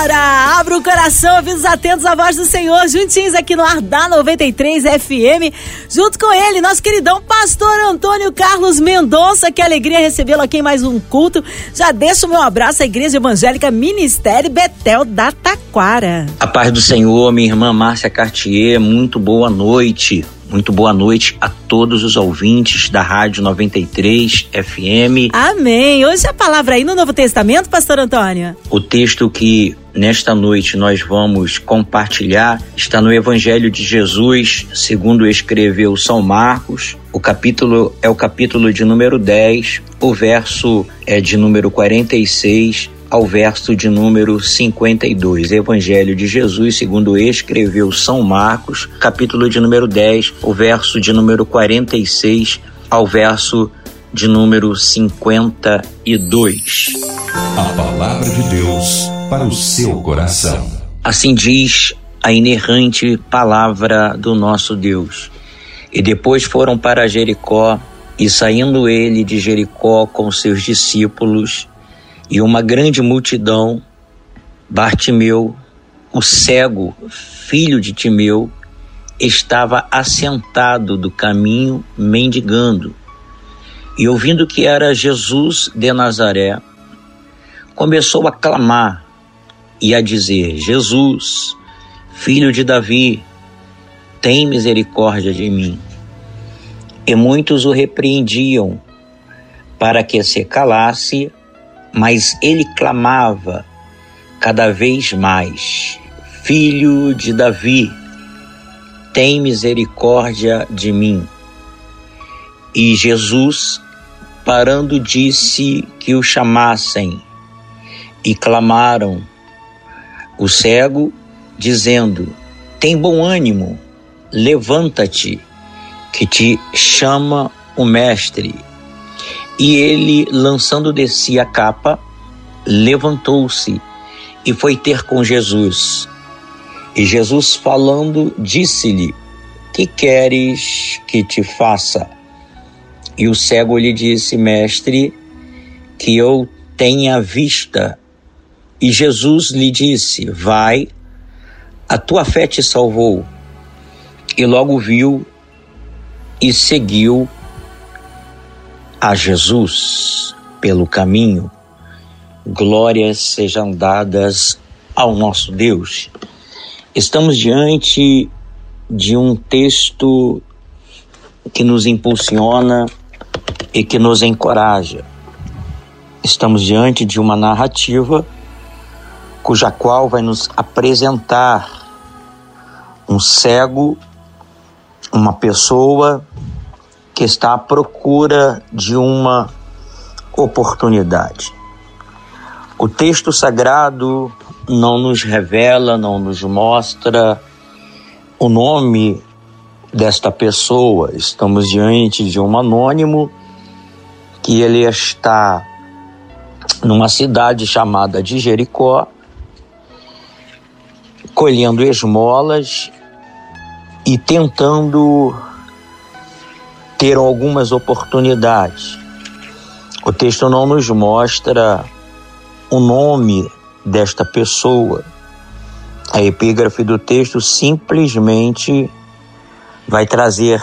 Na hora! Abra o coração, avisos atentos à voz do Senhor, juntinhos aqui no ar da 93 FM. Junto com ele, nosso queridão pastor Antônio Carlos Mendonça. Que alegria recebê-lo aqui em mais um culto. Já deixo o meu abraço à Igreja Evangélica Ministério Betel da Taquara. A paz do Senhor, minha irmã Márcia Cartier, muito boa noite. Muito boa noite a todos os ouvintes da Rádio 93 FM. Amém. Hoje a palavra aí no Novo Testamento, pastor Antônio. O texto que nesta noite nós vamos compartilhar está no Evangelho de Jesus, segundo escreveu São Marcos. O capítulo é o capítulo de número 10, o verso é de número 46 ao verso de número 52. Evangelho de Jesus, segundo escreveu São Marcos, capítulo de número 10, o verso de número 46 ao verso de número 52. A palavra de Deus para o seu coração. Assim diz a inerrante palavra do nosso Deus. E depois foram para Jericó, e saindo ele de Jericó com seus discípulos, e uma grande multidão, Bartimeu, o cego, filho de Timeu, estava assentado do caminho mendigando. E ouvindo que era Jesus de Nazaré, começou a clamar e a dizer: Jesus, filho de Davi, tem misericórdia de mim. E muitos o repreendiam para que se calasse, mas ele clamava cada vez mais: Filho de Davi, tem misericórdia de mim. E Jesus, parando, disse que o chamassem, e clamaram o cego, dizendo: Tem bom ânimo, levanta-te, que te chama o Mestre. E ele, lançando de si a capa, levantou-se e foi ter com Jesus. E Jesus, falando, disse-lhe: Que queres que te faça? E o cego lhe disse: Mestre, que eu tenha vista. E Jesus lhe disse: Vai, a tua fé te salvou. E logo viu e seguiu a Jesus pelo caminho. Glórias sejam dadas ao nosso Deus. Estamos diante de um texto que nos impulsiona e que nos encoraja. Estamos diante de uma narrativa cuja qual vai nos apresentar um cego, uma pessoa que está à procura de uma oportunidade. O texto sagrado não nos revela, não nos mostra o nome desta pessoa. Estamos diante de um anônimo que ele está numa cidade chamada de Jericó, colhendo esmolas e tentando ter algumas oportunidades. O texto não nos mostra o nome desta pessoa. A epígrafe do texto simplesmente vai trazer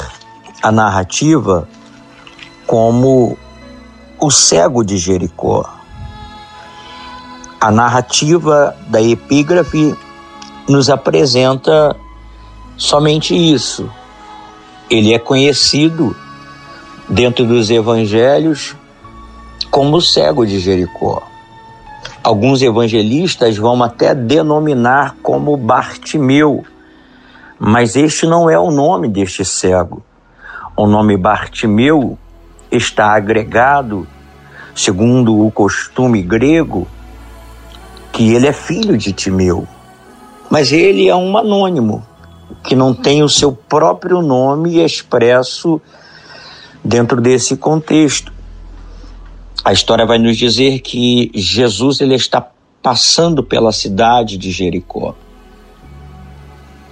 a narrativa como o cego de Jericó. A narrativa da epígrafe nos apresenta somente isso. Ele é conhecido dentro dos evangelhos como o cego de Jericó. Alguns evangelistas vão até denominar como Bartimeu, mas este não é o nome deste cego. O nome Bartimeu está agregado, segundo o costume grego, que ele é filho de Timeu. Mas ele é um anônimo, que não tem o seu próprio nome expresso dentro desse contexto. A história vai nos dizer que Jesus ele está passando pela cidade de Jericó.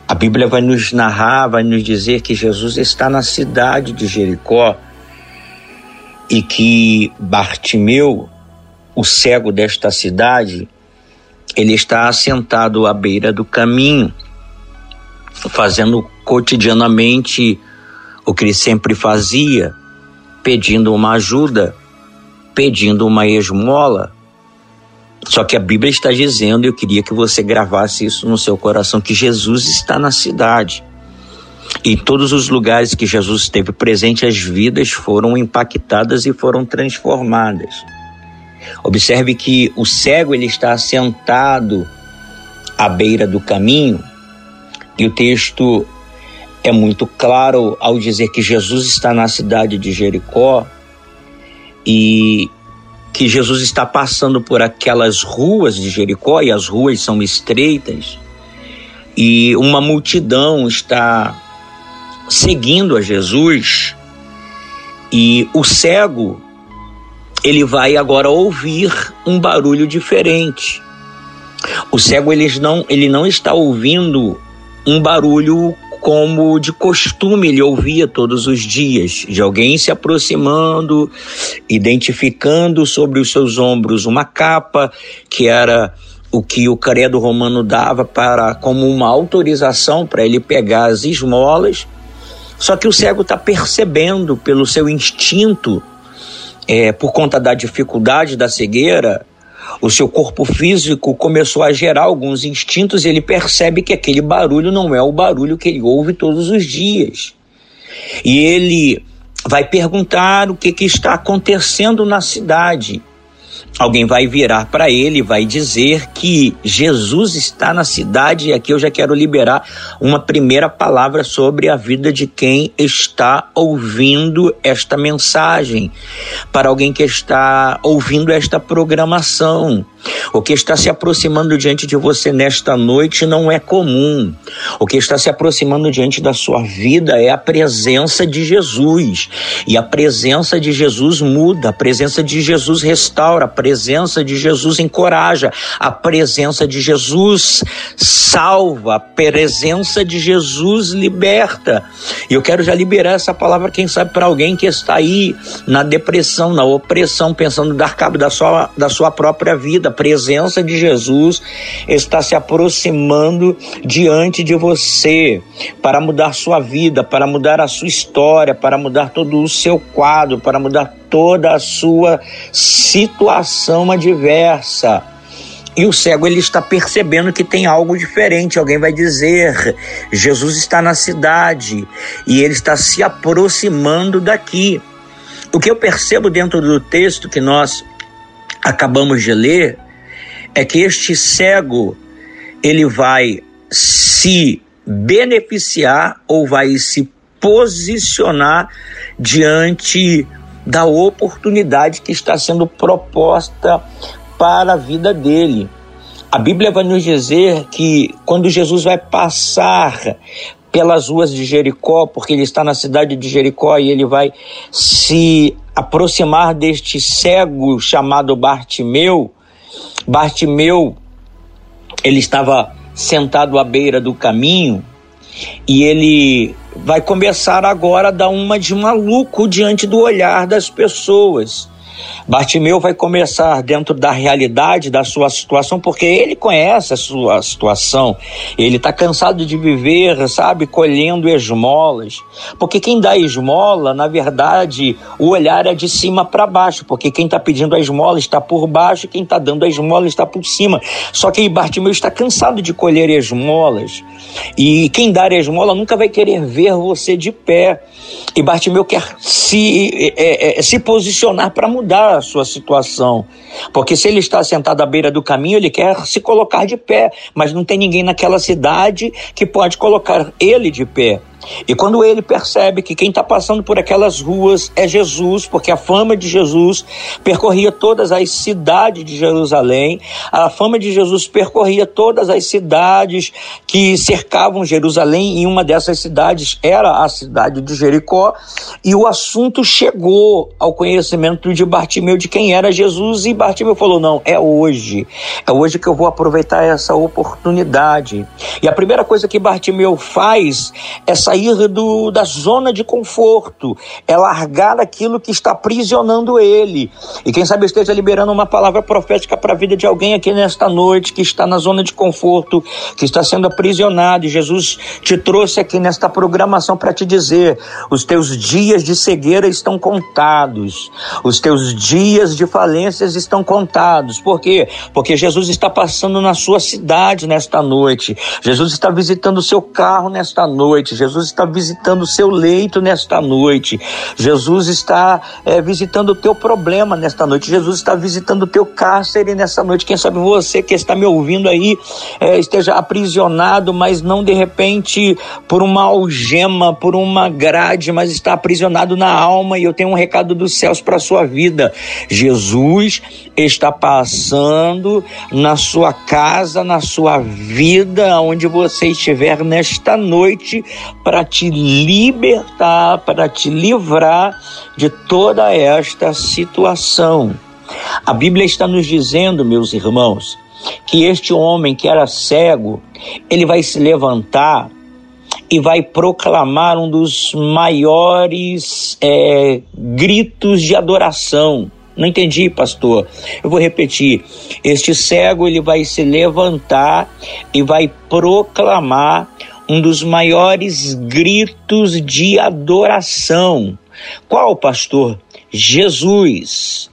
A Bíblia vai nos narrar, vai nos dizer que Jesus está na cidade de Jericó e que Bartimeu, o cego desta cidade, ele está assentado à beira do caminho, fazendo cotidianamente o que ele sempre fazia, pedindo uma ajuda, pedindo uma esmola. Só que a Bíblia está dizendo, eu queria que você gravasse isso no seu coração, que Jesus está na cidade. Em todos os lugares que Jesus esteve presente, as vidas foram impactadas e foram transformadas. Observe que o cego ele está sentado à beira do caminho e o texto é muito claro ao dizer que Jesus está na cidade de Jericó e que Jesus está passando por aquelas ruas de Jericó e as ruas são estreitas e uma multidão está seguindo a Jesus e o cego ele vai agora ouvir um barulho diferente. O cego ele não, ele não está ouvindo um barulho como de costume ele ouvia todos os dias, de alguém se aproximando, identificando sobre os seus ombros uma capa que era o que o credo romano dava para como uma autorização para ele pegar as esmolas. Só que o cego está percebendo pelo seu instinto, é, por conta da dificuldade da cegueira, o seu corpo físico começou a gerar alguns instintos e ele percebe que aquele barulho não é o barulho que ele ouve todos os dias. E ele vai perguntar o que, que está acontecendo na cidade. Alguém vai virar para ele vai dizer que Jesus está na cidade, e aqui eu já quero liberar uma primeira palavra sobre a vida de quem está ouvindo esta mensagem, para alguém que está ouvindo esta programação. O que está se aproximando diante de você nesta noite não é comum. O que está se aproximando diante da sua vida é a presença de Jesus. E a presença de Jesus muda, a presença de Jesus restaura, a presença de Jesus encoraja, a presença de Jesus salva, a presença de Jesus liberta. E eu quero já liberar essa palavra, quem sabe, para alguém que está aí na depressão, na opressão, pensando dar cabo da sua, da sua própria vida. Presença de Jesus está se aproximando diante de você para mudar sua vida, para mudar a sua história, para mudar todo o seu quadro, para mudar toda a sua situação adversa. E o cego ele está percebendo que tem algo diferente. Alguém vai dizer: Jesus está na cidade e ele está se aproximando daqui. O que eu percebo dentro do texto que nós acabamos de ler é que este cego ele vai se beneficiar ou vai se posicionar diante da oportunidade que está sendo proposta para a vida dele. A Bíblia vai nos dizer que quando Jesus vai passar pelas ruas de Jericó, porque ele está na cidade de Jericó e ele vai se aproximar deste cego chamado Bartimeu, Bartimeu, ele estava sentado à beira do caminho e ele vai começar agora a dar uma de maluco diante do olhar das pessoas. Bartimeu vai começar dentro da realidade da sua situação, porque ele conhece a sua situação. Ele está cansado de viver, sabe, colhendo esmolas. Porque quem dá esmola, na verdade, o olhar é de cima para baixo, porque quem está pedindo a esmola está por baixo, quem está dando a esmola está por cima. Só que Bartimeu está cansado de colher esmolas. E quem dá esmola nunca vai querer ver você de pé. E Bartimeu quer se, é, é, se posicionar para mudar a sua situação. Porque se ele está sentado à beira do caminho, ele quer se colocar de pé, mas não tem ninguém naquela cidade que pode colocar ele de pé. E quando ele percebe que quem está passando por aquelas ruas é Jesus, porque a fama de Jesus percorria todas as cidades de Jerusalém, a fama de Jesus percorria todas as cidades que cercavam Jerusalém, e uma dessas cidades era a cidade de Jericó, e o assunto chegou ao conhecimento de Bartimeu de quem era Jesus, e Bartimeu falou: Não, é hoje, é hoje que eu vou aproveitar essa oportunidade. E a primeira coisa que Bartimeu faz é sair do, da zona de conforto, é largar aquilo que está aprisionando ele. E quem sabe esteja liberando uma palavra profética para a vida de alguém aqui nesta noite que está na zona de conforto, que está sendo aprisionado. E Jesus te trouxe aqui nesta programação para te dizer: os teus dias de cegueira estão contados, os teus dias de falências estão contados. Por quê? Porque Jesus está passando na sua cidade nesta noite, Jesus está visitando o seu carro nesta noite, Jesus está visitando o seu leito nesta noite. Jesus está é, visitando o teu problema nesta noite. Jesus está visitando o teu cárcere nesta noite. Quem sabe você que está me ouvindo aí é, esteja aprisionado, mas não de repente por uma algema, por uma grade, mas está aprisionado na alma. E eu tenho um recado dos céus para a sua vida. Jesus está passando na sua casa, na sua vida, onde você estiver nesta noite, para te libertar, para te livrar de toda esta situação. A Bíblia está nos dizendo, meus irmãos, que este homem que era cego, ele vai se levantar e vai proclamar um dos maiores é, gritos de adoração. Não entendi, pastor. Eu vou repetir. Este cego ele vai se levantar e vai proclamar um dos maiores gritos de adoração. Qual, pastor? Jesus,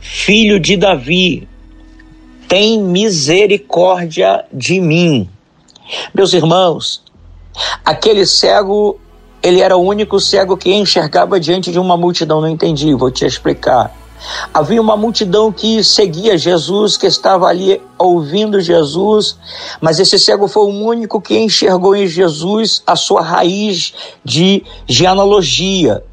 filho de Davi, tem misericórdia de mim. Meus irmãos, aquele cego, ele era o único cego que enxergava diante de uma multidão. Não entendi, vou te explicar. Havia uma multidão que seguia Jesus, que estava ali ouvindo Jesus, mas esse cego foi o único que enxergou em Jesus a sua raiz de genealogia.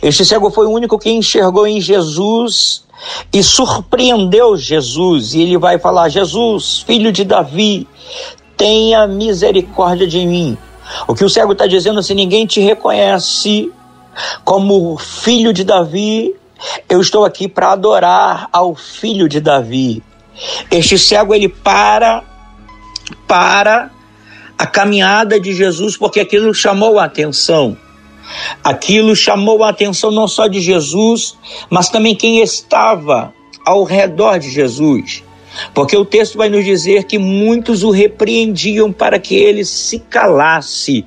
Este cego foi o único que enxergou em Jesus e surpreendeu Jesus. E ele vai falar: Jesus, filho de Davi, tenha misericórdia de mim. O que o cego está dizendo, se ninguém te reconhece como filho de Davi, eu estou aqui para adorar ao filho de Davi. Este cego ele para para a caminhada de Jesus porque aquilo chamou a atenção. Aquilo chamou a atenção não só de Jesus, mas também quem estava ao redor de Jesus. Porque o texto vai nos dizer que muitos o repreendiam para que ele se calasse,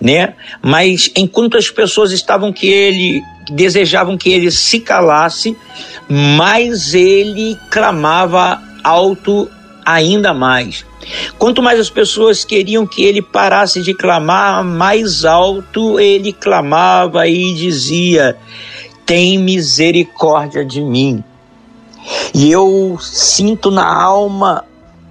né? Mas enquanto as pessoas estavam que ele desejavam que ele se calasse, mais ele clamava alto ainda mais. Quanto mais as pessoas queriam que ele parasse de clamar, mais alto ele clamava e dizia: Tem misericórdia de mim. E eu sinto na alma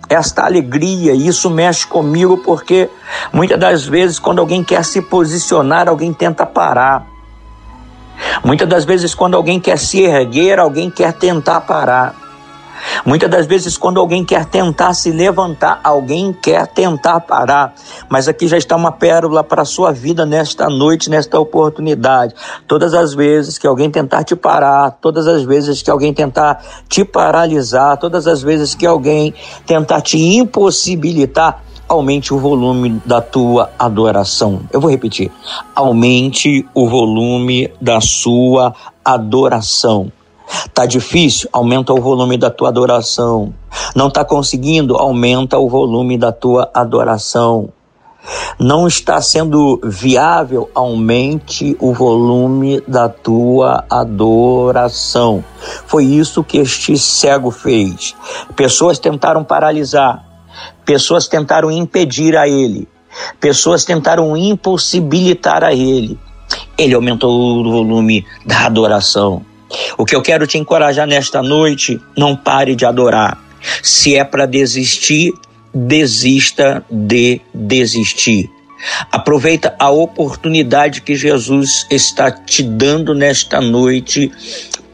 esta alegria, e isso mexe comigo porque muitas das vezes, quando alguém quer se posicionar, alguém tenta parar. Muitas das vezes, quando alguém quer se erguer, alguém quer tentar parar. Muitas das vezes, quando alguém quer tentar se levantar, alguém quer tentar parar. Mas aqui já está uma pérola para a sua vida nesta noite, nesta oportunidade. Todas as vezes que alguém tentar te parar, todas as vezes que alguém tentar te paralisar, todas as vezes que alguém tentar te impossibilitar, aumente o volume da tua adoração. Eu vou repetir. Aumente o volume da sua adoração. Tá difícil? Aumenta o volume da tua adoração. Não tá conseguindo? Aumenta o volume da tua adoração. Não está sendo viável? Aumente o volume da tua adoração. Foi isso que este cego fez. Pessoas tentaram paralisar, pessoas tentaram impedir a ele, pessoas tentaram impossibilitar a ele. Ele aumentou o volume da adoração. O que eu quero te encorajar nesta noite, não pare de adorar. Se é para desistir, desista de desistir. Aproveita a oportunidade que Jesus está te dando nesta noite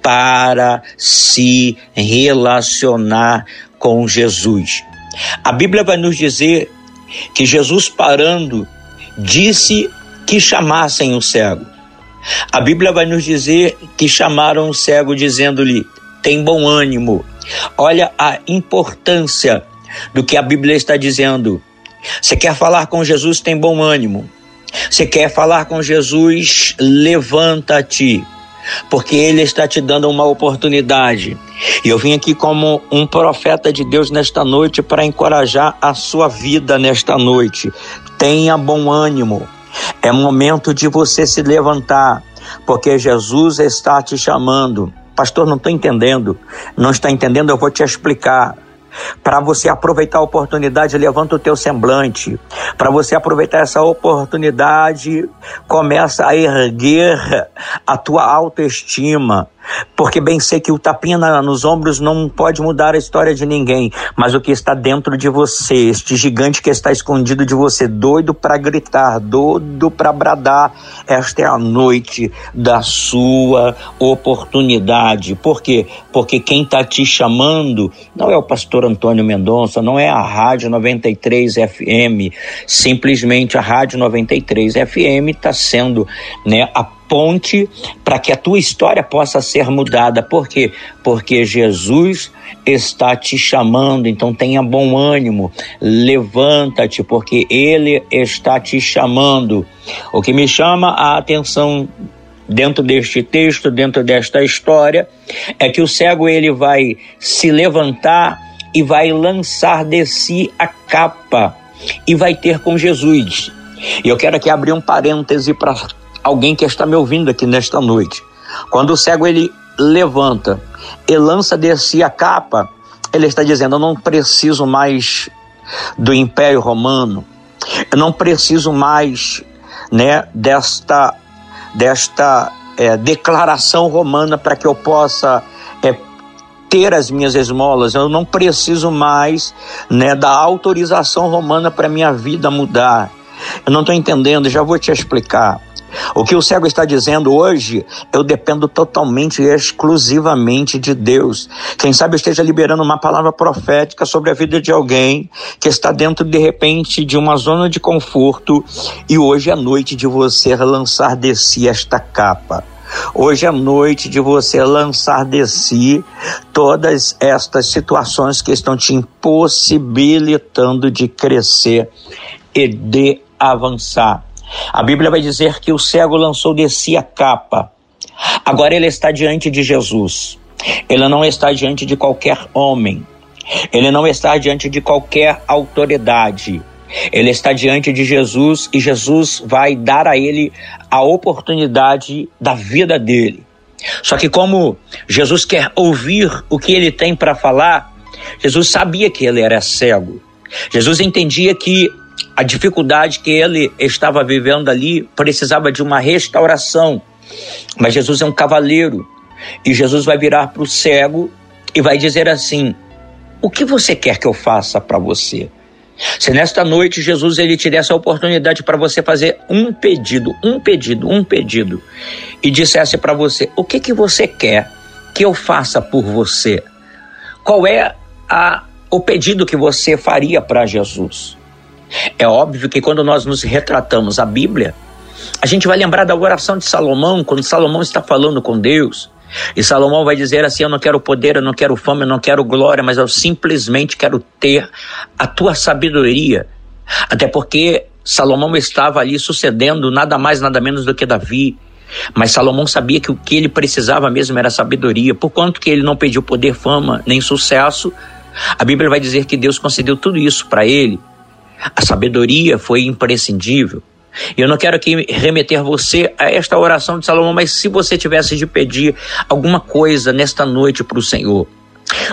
para se relacionar com Jesus. A Bíblia vai nos dizer que Jesus parando disse que chamassem o cego. A Bíblia vai nos dizer que chamaram o cego dizendo-lhe: "Tem bom ânimo". Olha a importância do que a Bíblia está dizendo. Você quer falar com Jesus, tem bom ânimo. Você quer falar com Jesus, levanta-te, porque Ele está te dando uma oportunidade. E eu vim aqui como um profeta de Deus nesta noite para encorajar a sua vida nesta noite. Tenha bom ânimo. É momento de você se levantar, porque Jesus está te chamando. Pastor, não estou entendendo. Não está entendendo? Eu vou te explicar. Para você aproveitar a oportunidade, levanta o teu semblante. Para você aproveitar essa oportunidade, começa a erguer a tua autoestima. Porque bem sei que o tapinha nos ombros não pode mudar a história de ninguém, mas o que está dentro de você, este gigante que está escondido de você, doido para gritar, doido para bradar, esta é a noite da sua oportunidade. Por quê? Porque quem está te chamando não é o pastor Antônio Mendonça, não é a Rádio 93 FM, simplesmente a Rádio 93 FM está sendo né, a ponte para que a tua história possa ser mudada. Por quê? Porque Jesus está te chamando, então tenha bom ânimo, levanta-te, porque Ele está te chamando. O que me chama a atenção dentro deste texto, dentro desta história, é que o cego ele vai se levantar e vai lançar de si a capa e vai ter com Jesus. E eu quero aqui abrir um parêntese para alguém que está me ouvindo aqui nesta noite. Quando o cego ele levanta e lança de si a capa, ele está dizendo: Eu não preciso mais do Império Romano, eu não preciso mais né, desta, desta é, declaração romana para que eu possa é, ter as minhas esmolas, eu não preciso mais né, da autorização romana para minha vida mudar. Eu não estou entendendo, já vou te explicar. O que o cego está dizendo hoje, eu dependo totalmente e exclusivamente de Deus. Quem sabe eu esteja liberando uma palavra profética sobre a vida de alguém que está dentro, de repente, de uma zona de conforto e hoje é noite de você lançar de si esta capa. Hoje é noite de você lançar de si todas estas situações que estão te impossibilitando de crescer e de avançar. A Bíblia vai dizer que o cego lançou de si a capa. Agora ele está diante de Jesus. Ele não está diante de qualquer homem. Ele não está diante de qualquer autoridade. Ele está diante de Jesus e Jesus vai dar a ele a oportunidade da vida dele. Só que, como Jesus quer ouvir o que ele tem para falar, Jesus sabia que ele era cego. Jesus entendia que a dificuldade que ele estava vivendo ali precisava de uma restauração. Mas Jesus é um cavaleiro e Jesus vai virar para o cego e vai dizer assim: O que você quer que eu faça para você? Se nesta noite Jesus ele te a oportunidade para você fazer um pedido, um pedido, um pedido, e dissesse para você: O que que você quer que eu faça por você? Qual é a, o pedido que você faria para Jesus? É óbvio que quando nós nos retratamos a Bíblia, a gente vai lembrar da oração de Salomão, quando Salomão está falando com Deus. E Salomão vai dizer assim: Eu não quero poder, eu não quero fama, eu não quero glória, mas eu simplesmente quero ter a tua sabedoria. Até porque Salomão estava ali sucedendo nada mais, nada menos do que Davi. Mas Salomão sabia que o que ele precisava mesmo era sabedoria. Por quanto que ele não pediu poder, fama, nem sucesso, a Bíblia vai dizer que Deus concedeu tudo isso para ele. A sabedoria foi imprescindível. Eu não quero aqui remeter você a esta oração de Salomão, mas se você tivesse de pedir alguma coisa nesta noite para o Senhor,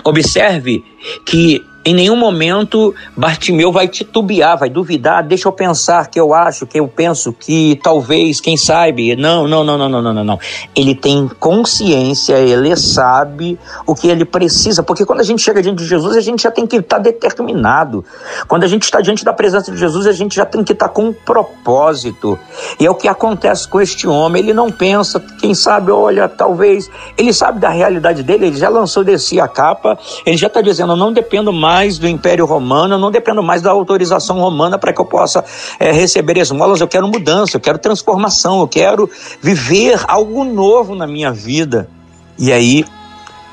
observe que Em nenhum momento Bartimeu vai titubear, vai duvidar. Deixa eu pensar que eu acho, que eu penso que talvez, quem sabe. Não, não, não, não, não, não, não. Ele tem consciência, ele sabe o que ele precisa, porque quando a gente chega diante de Jesus, a gente já tem que estar determinado. Quando a gente está diante da presença de Jesus, a gente já tem que estar com um propósito. E é o que acontece com este homem. Ele não pensa, quem sabe, olha, talvez. Ele sabe da realidade dele, ele já lançou de si a capa, ele já está dizendo, eu não dependo mais mais do Império Romano, eu não dependo mais da autorização romana para que eu possa é, receber esmolas. Eu quero mudança, eu quero transformação, eu quero viver algo novo na minha vida. E aí,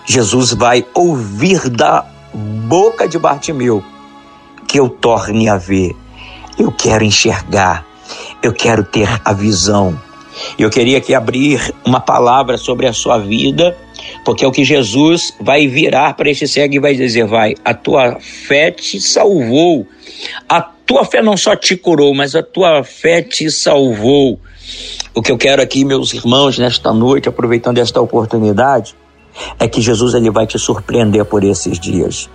Jesus vai ouvir da boca de Bartimeu que eu torne a ver. Eu quero enxergar, eu quero ter a visão. Eu queria aqui abrir uma palavra sobre a sua vida porque é o que Jesus vai virar para este cego e vai dizer: vai, a tua fé te salvou. A tua fé não só te curou, mas a tua fé te salvou. O que eu quero aqui, meus irmãos, nesta noite, aproveitando esta oportunidade, é que Jesus ele vai te surpreender por esses dias.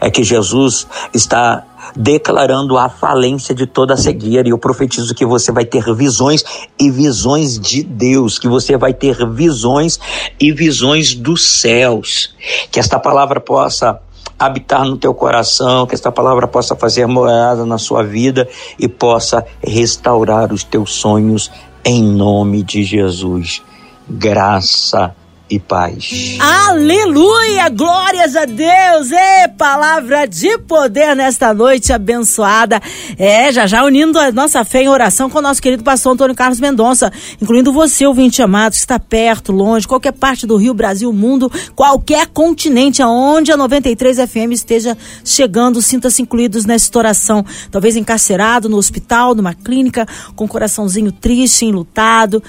É que Jesus está declarando a falência de toda a cegueira. E eu profetizo que você vai ter visões e visões de Deus, que você vai ter visões e visões dos céus. Que esta palavra possa habitar no teu coração, que esta palavra possa fazer morada na sua vida e possa restaurar os teus sonhos em nome de Jesus. Graça e paz. Aleluia! Glórias a Deus! É palavra de poder nesta noite abençoada. É, já já unindo a nossa fé em oração com o nosso querido pastor Antônio Carlos Mendonça, incluindo você, ouvinte amado, que está perto, longe, qualquer parte do Rio, Brasil, mundo, qualquer continente aonde a 93 FM esteja chegando, sinta-se incluídos nesta oração. Talvez encarcerado no hospital, numa clínica, com o coraçãozinho triste, enlutado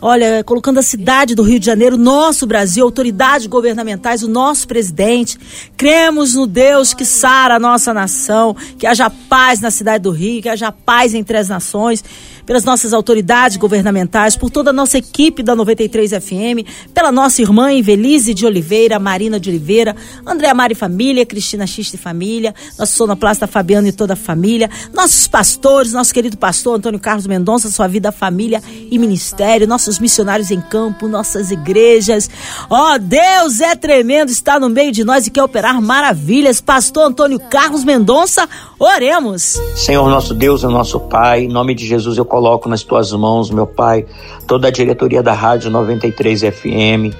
olha, colocando a cidade do Rio de Janeiro, nosso Brasil, autoridades governamentais, o nosso presidente. Cremos no Deus que sara a nossa nação, que haja paz na cidade do Rio, que haja paz entre as nações pelas nossas autoridades governamentais, por toda a nossa equipe da 93 FM, pela nossa irmã Invelise de Oliveira, Marina de Oliveira, Andréa Mari Família, Cristina Xiste Família, nosso sonoplasta Fabiano e toda a família, nossos pastores, nosso querido pastor Antônio Carlos Mendonça, sua vida, família e ministério, nossos missionários em campo, nossas igrejas. Ó, oh, Deus é tremendo, está no meio de nós e quer operar maravilhas. Pastor Antônio Carlos Mendonça, oremos. Senhor nosso Deus, o nosso Pai, em nome de Jesus eu coloco nas tuas mãos, meu Pai, toda a diretoria da Rádio 93 FM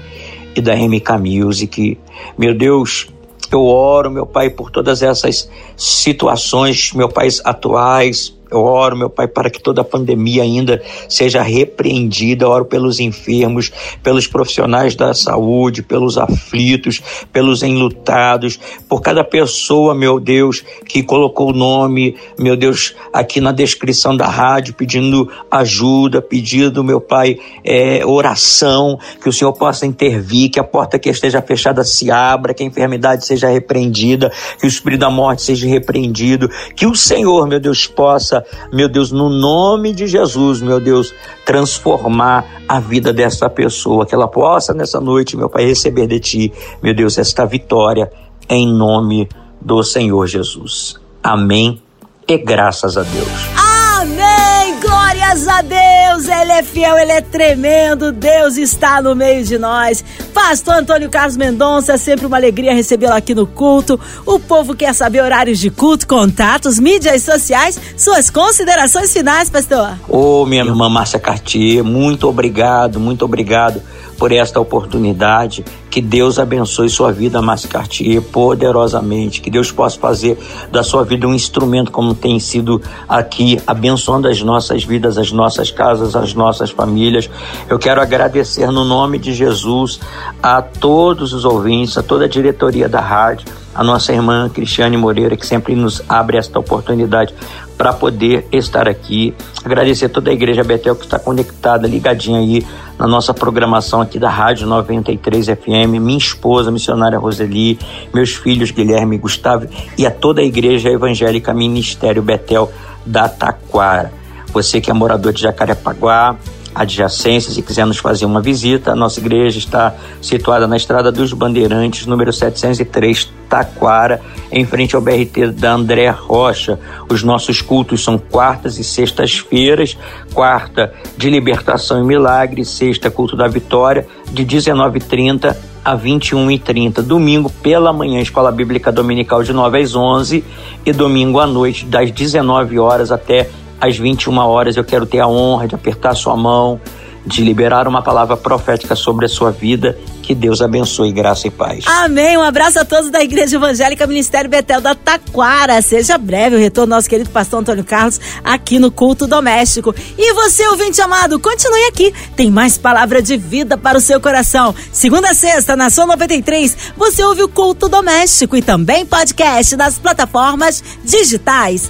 e da MK Music. Meu Deus, eu oro, meu Pai, por todas essas situações, meu Pai, atuais, eu oro, meu Pai, para que toda a pandemia ainda seja repreendida. Eu oro pelos enfermos, pelos profissionais da saúde, pelos aflitos, pelos enlutados, por cada pessoa, meu Deus, que colocou o nome, meu Deus, aqui na descrição da rádio, pedindo ajuda, pedindo, meu Pai, é, oração, que o Senhor possa intervir, que a porta que esteja fechada se abra, que a enfermidade seja repreendida, que o espírito da morte seja repreendido, que o Senhor, meu Deus, possa possa, meu Deus, no nome de Jesus, meu Deus, transformar a vida dessa pessoa, que ela possa nessa noite, meu Pai, receber de Ti, meu Deus, esta vitória em nome do Senhor Jesus. Amém e graças a Deus. Amém! Glórias a Deus! Ele é fiel, ele é tremendo. Deus está no meio de nós. Pastor Antônio Carlos Mendonça, é sempre uma alegria recebê-lo aqui no culto. O povo quer saber horários de culto, contatos, mídias sociais, suas considerações finais, pastor. Ô, oh, minha irmã Márcia Cartier, muito obrigado, muito obrigado por esta oportunidade. Que Deus abençoe sua vida, Márcia Cartier, poderosamente. Que Deus possa fazer da sua vida um instrumento, como tem sido aqui, abençoando as nossas vidas, as nossas casas, as nossas famílias. Eu quero agradecer no nome de Jesus a todos os ouvintes, a toda a diretoria da rádio, a nossa irmã Cristiane Moreira, que sempre nos abre esta oportunidade para poder estar aqui. Agradecer toda a Igreja Betel que está conectada, ligadinha aí na nossa programação aqui da Rádio 93 FM, minha esposa, missionária Roseli, meus filhos Guilherme e Gustavo e a toda a Igreja Evangélica Ministério Betel da Taquara. Você que é morador de Jacarepaguá, adjacências e quiser nos fazer uma visita, a nossa igreja está situada na Estrada dos Bandeirantes, número 703, Taquara, em frente ao BRT da André Rocha. Os nossos cultos são quartas e sextas-feiras, quarta de libertação e milagre, sexta culto da vitória, de 19h30 a 21h30. Domingo pela manhã, Escola Bíblica Dominical de 9 às 11 e domingo à noite, das 19 horas até às 21 horas. Eu quero ter a honra de apertar sua mão, de liberar uma palavra profética sobre a sua vida. Que Deus abençoe, graça e paz. Amém. Um abraço a todos da Igreja Evangélica Ministério Betel da Taquara. Seja breve o retorno nosso querido pastor Antônio Carlos aqui no culto doméstico. E você, ouvinte amado, continue aqui. Tem mais palavra de vida para o seu coração. Segunda a sexta, na Sua 93, você ouve o culto doméstico e também podcast nas plataformas digitais